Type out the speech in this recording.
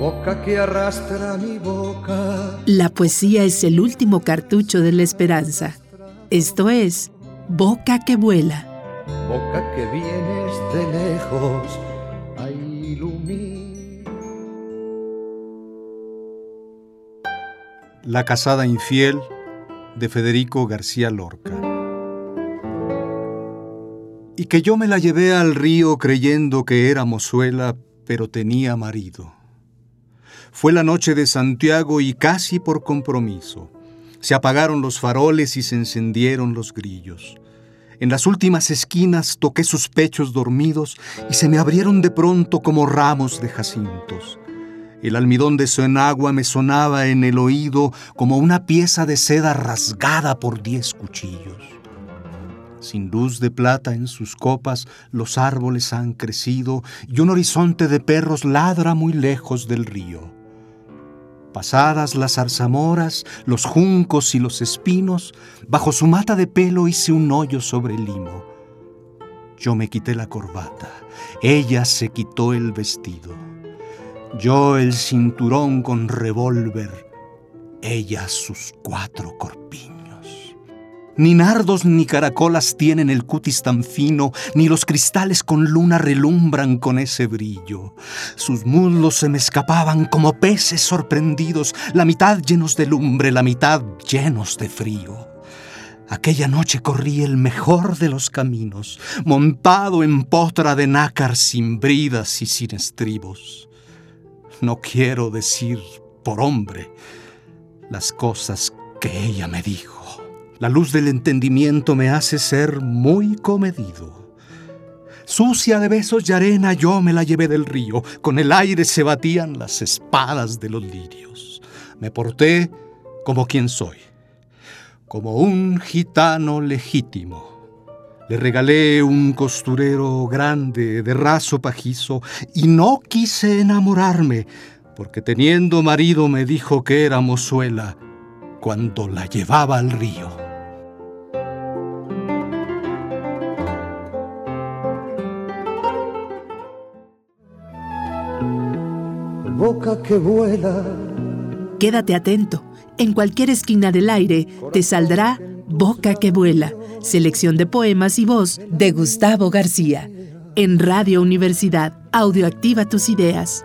boca que arrastra mi boca. La poesía es el último cartucho de la esperanza. Esto es Boca que vuela. Boca que vienes de lejos a iluminar. La casada infiel de Federico García Lorca. Y que yo me la llevé al río creyendo que era mozuela, pero tenía marido. Fue la noche de Santiago y casi por compromiso. Se apagaron los faroles y se encendieron los grillos. En las últimas esquinas toqué sus pechos dormidos y se me abrieron de pronto como ramos de jacintos. El almidón de su enagua me sonaba en el oído como una pieza de seda rasgada por diez cuchillos. Sin luz de plata en sus copas, los árboles han crecido y un horizonte de perros ladra muy lejos del río. Pasadas las zarzamoras, los juncos y los espinos, bajo su mata de pelo hice un hoyo sobre el limo. Yo me quité la corbata, ella se quitó el vestido. Yo el cinturón con revólver, ella sus cuatro corpiños. Ni nardos ni caracolas tienen el cutis tan fino, ni los cristales con luna relumbran con ese brillo. Sus muslos se me escapaban como peces sorprendidos, la mitad llenos de lumbre, la mitad llenos de frío. Aquella noche corrí el mejor de los caminos, montado en potra de nácar sin bridas y sin estribos no quiero decir por hombre las cosas que ella me dijo. La luz del entendimiento me hace ser muy comedido. Sucia de besos y arena yo me la llevé del río, con el aire se batían las espadas de los lirios. Me porté como quien soy, como un gitano legítimo le regalé un costurero grande de raso pajizo y no quise enamorarme, porque teniendo marido me dijo que era mozuela cuando la llevaba al río. Boca que vuela. Quédate atento. En cualquier esquina del aire te saldrá Boca que vuela, selección de poemas y voz de Gustavo García. En Radio Universidad, audioactiva tus ideas.